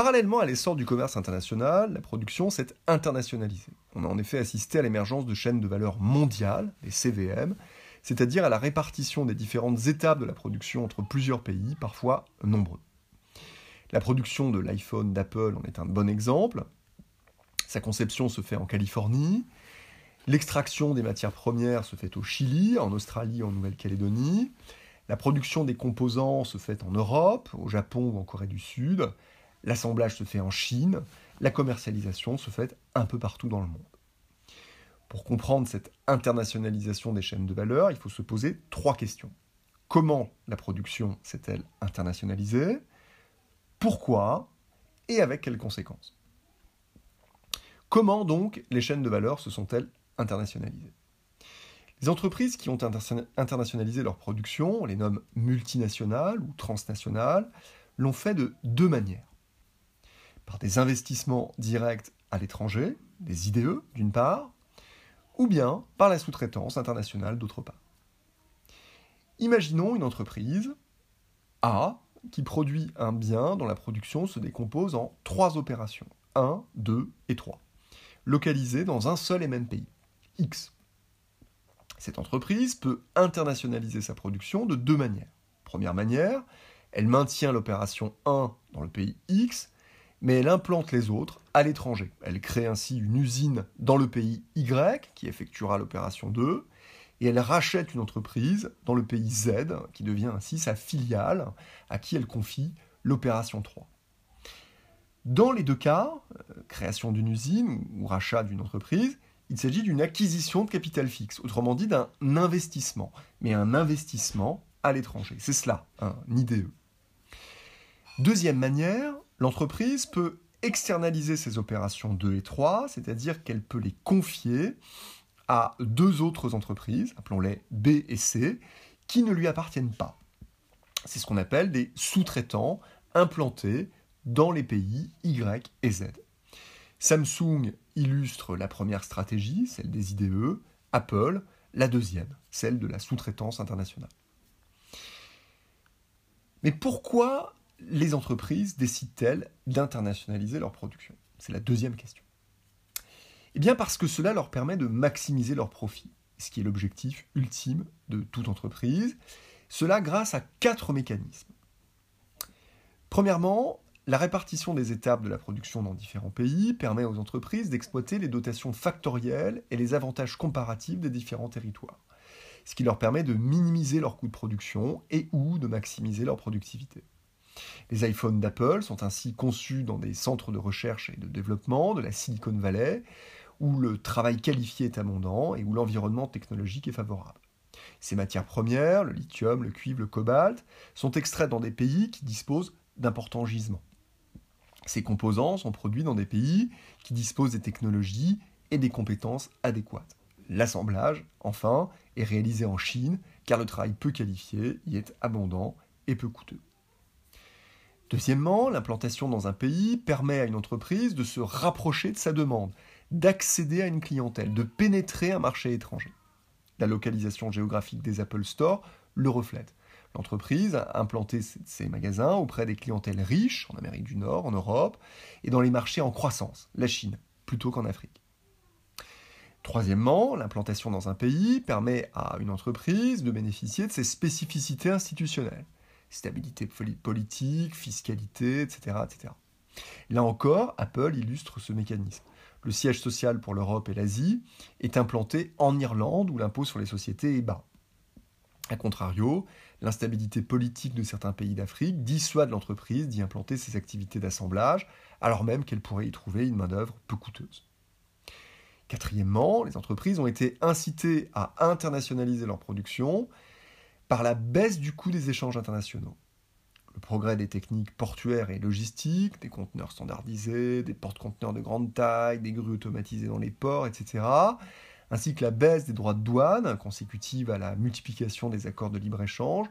Parallèlement à l'essor du commerce international, la production s'est internationalisée. On a en effet assisté à l'émergence de chaînes de valeur mondiales, les CVM, c'est-à-dire à la répartition des différentes étapes de la production entre plusieurs pays, parfois nombreux. La production de l'iPhone d'Apple en est un bon exemple. Sa conception se fait en Californie. L'extraction des matières premières se fait au Chili, en Australie, en Nouvelle-Calédonie. La production des composants se fait en Europe, au Japon ou en Corée du Sud. L'assemblage se fait en Chine, la commercialisation se fait un peu partout dans le monde. Pour comprendre cette internationalisation des chaînes de valeur, il faut se poser trois questions. Comment la production s'est-elle internationalisée? Pourquoi? Et avec quelles conséquences? Comment donc les chaînes de valeur se sont-elles internationalisées? Les entreprises qui ont internationalisé leur production, on les nomme multinationales ou transnationales, l'ont fait de deux manières par des investissements directs à l'étranger, des IDE d'une part, ou bien par la sous-traitance internationale d'autre part. Imaginons une entreprise A qui produit un bien dont la production se décompose en trois opérations, 1, 2 et 3, localisées dans un seul et même pays, X. Cette entreprise peut internationaliser sa production de deux manières. Première manière, elle maintient l'opération 1 dans le pays X mais elle implante les autres à l'étranger. Elle crée ainsi une usine dans le pays Y qui effectuera l'opération 2, et elle rachète une entreprise dans le pays Z qui devient ainsi sa filiale à qui elle confie l'opération 3. Dans les deux cas, euh, création d'une usine ou rachat d'une entreprise, il s'agit d'une acquisition de capital fixe, autrement dit d'un investissement, mais un investissement à l'étranger. C'est cela, un IDE. Deuxième manière, l'entreprise peut externaliser ses opérations 2 et 3, c'est-à-dire qu'elle peut les confier à deux autres entreprises, appelons-les B et C, qui ne lui appartiennent pas. C'est ce qu'on appelle des sous-traitants implantés dans les pays Y et Z. Samsung illustre la première stratégie, celle des IDE, Apple la deuxième, celle de la sous-traitance internationale. Mais pourquoi les entreprises décident-elles d'internationaliser leur production? C'est la deuxième question. Eh bien parce que cela leur permet de maximiser leurs profits, ce qui est l'objectif ultime de toute entreprise, cela grâce à quatre mécanismes. Premièrement, la répartition des étapes de la production dans différents pays permet aux entreprises d'exploiter les dotations factorielles et les avantages comparatifs des différents territoires, ce qui leur permet de minimiser leurs coûts de production et ou de maximiser leur productivité. Les iPhones d'Apple sont ainsi conçus dans des centres de recherche et de développement de la Silicon Valley, où le travail qualifié est abondant et où l'environnement technologique est favorable. Ces matières premières, le lithium, le cuivre, le cobalt, sont extraites dans des pays qui disposent d'importants gisements. Ces composants sont produits dans des pays qui disposent des technologies et des compétences adéquates. L'assemblage, enfin, est réalisé en Chine, car le travail peu qualifié y est abondant et peu coûteux. Deuxièmement, l'implantation dans un pays permet à une entreprise de se rapprocher de sa demande, d'accéder à une clientèle, de pénétrer un marché étranger. La localisation géographique des Apple Store le reflète. L'entreprise a implanté ses magasins auprès des clientèles riches en Amérique du Nord, en Europe, et dans les marchés en croissance, la Chine, plutôt qu'en Afrique. Troisièmement, l'implantation dans un pays permet à une entreprise de bénéficier de ses spécificités institutionnelles stabilité politique, fiscalité, etc., etc. Là encore, Apple illustre ce mécanisme. Le siège social pour l'Europe et l'Asie est implanté en Irlande où l'impôt sur les sociétés est bas. A contrario, l'instabilité politique de certains pays d'Afrique dissuade l'entreprise d'y implanter ses activités d'assemblage, alors même qu'elle pourrait y trouver une main-d'œuvre peu coûteuse. Quatrièmement, les entreprises ont été incitées à internationaliser leur production par la baisse du coût des échanges internationaux. Le progrès des techniques portuaires et logistiques, des conteneurs standardisés, des porte-conteneurs de grande taille, des grues automatisées dans les ports, etc., ainsi que la baisse des droits de douane, consécutive à la multiplication des accords de libre-échange,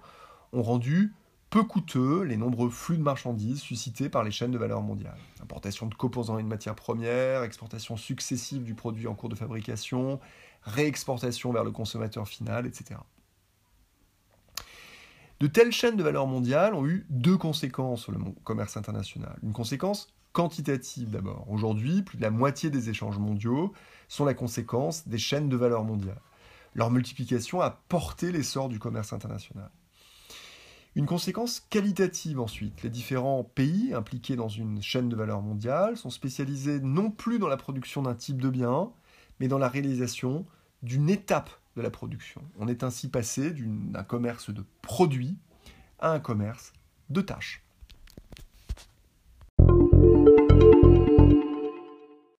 ont rendu peu coûteux les nombreux flux de marchandises suscités par les chaînes de valeur mondiales. Importation de composants et de matières premières, exportation successive du produit en cours de fabrication, réexportation vers le consommateur final, etc. De telles chaînes de valeur mondiale ont eu deux conséquences sur le commerce international. Une conséquence quantitative d'abord. Aujourd'hui, plus de la moitié des échanges mondiaux sont la conséquence des chaînes de valeur mondiales. Leur multiplication a porté l'essor du commerce international. Une conséquence qualitative ensuite. Les différents pays impliqués dans une chaîne de valeur mondiale sont spécialisés non plus dans la production d'un type de bien, mais dans la réalisation d'une étape la production. On est ainsi passé d'un commerce de produits à un commerce de tâches.